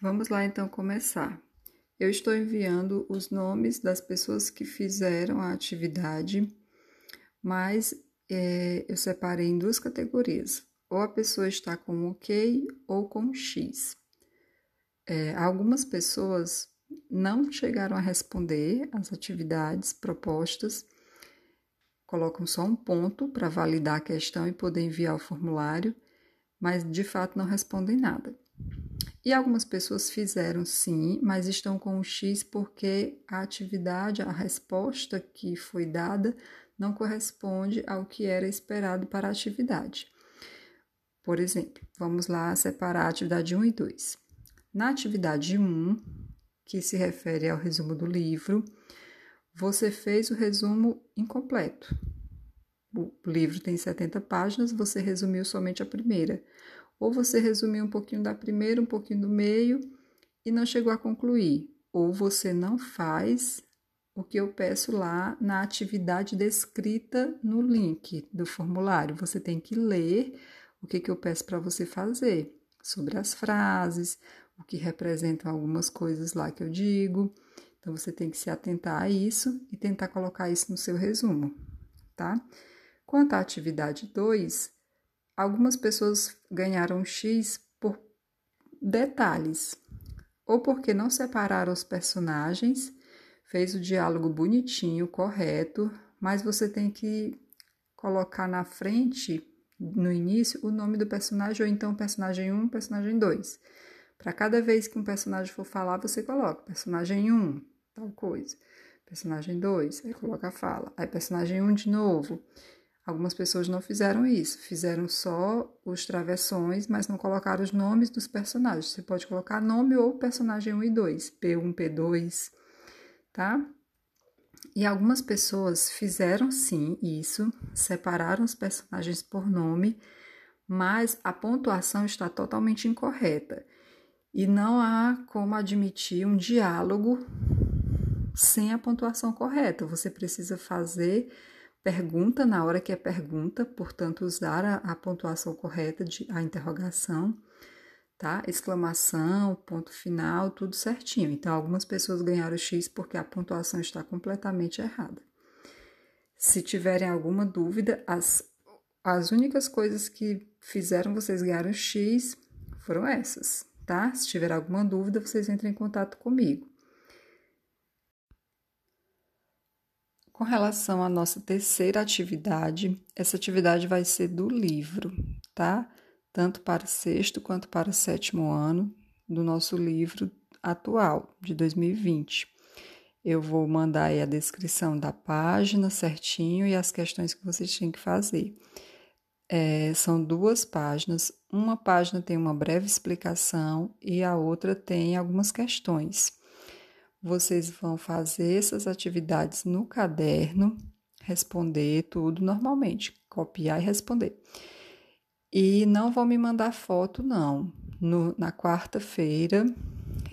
Vamos lá então começar. Eu estou enviando os nomes das pessoas que fizeram a atividade, mas é, eu separei em duas categorias. Ou a pessoa está com OK ou com X. É, algumas pessoas não chegaram a responder as atividades propostas, colocam só um ponto para validar a questão e poder enviar o formulário, mas de fato não respondem nada. E algumas pessoas fizeram sim, mas estão com o X porque a atividade, a resposta que foi dada não corresponde ao que era esperado para a atividade. Por exemplo, vamos lá separar a atividade 1 e 2. Na atividade 1, que se refere ao resumo do livro, você fez o resumo incompleto. O livro tem 70 páginas, você resumiu somente a primeira ou você resumiu um pouquinho da primeira, um pouquinho do meio e não chegou a concluir, ou você não faz o que eu peço lá na atividade descrita no link do formulário. Você tem que ler o que, que eu peço para você fazer sobre as frases, o que representam algumas coisas lá que eu digo. Então você tem que se atentar a isso e tentar colocar isso no seu resumo, tá? Quanto à atividade 2, algumas pessoas ganharam X por detalhes, ou porque não separaram os personagens, fez o diálogo bonitinho, correto, mas você tem que colocar na frente, no início, o nome do personagem, ou então personagem 1, personagem 2. Para cada vez que um personagem for falar, você coloca personagem 1, tal coisa. Personagem 2, aí coloca a fala. Aí personagem 1 de novo. Algumas pessoas não fizeram isso, fizeram só os travessões, mas não colocaram os nomes dos personagens. Você pode colocar nome ou personagem 1 e 2, P1, P2, tá? E algumas pessoas fizeram sim isso, separaram os personagens por nome, mas a pontuação está totalmente incorreta. E não há como admitir um diálogo sem a pontuação correta. Você precisa fazer pergunta na hora que é pergunta, portanto, usar a, a pontuação correta de a interrogação, tá? Exclamação, ponto final, tudo certinho. Então, algumas pessoas ganharam X porque a pontuação está completamente errada. Se tiverem alguma dúvida, as, as únicas coisas que fizeram vocês ganharem X foram essas, tá? Se tiver alguma dúvida, vocês entrem em contato comigo. Com relação à nossa terceira atividade, essa atividade vai ser do livro, tá? Tanto para sexto quanto para sétimo ano do nosso livro atual, de 2020. Eu vou mandar aí a descrição da página certinho e as questões que vocês têm que fazer. É, são duas páginas. Uma página tem uma breve explicação e a outra tem algumas questões vocês vão fazer essas atividades no caderno, responder tudo normalmente, copiar e responder. E não vão me mandar foto, não. No, na quarta-feira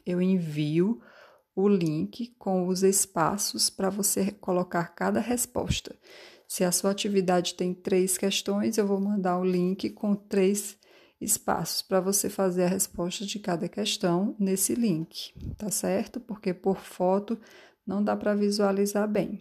eu envio o link com os espaços para você colocar cada resposta. Se a sua atividade tem três questões, eu vou mandar o link com três espaços para você fazer a resposta de cada questão nesse link, tá certo? Porque por foto não dá para visualizar bem.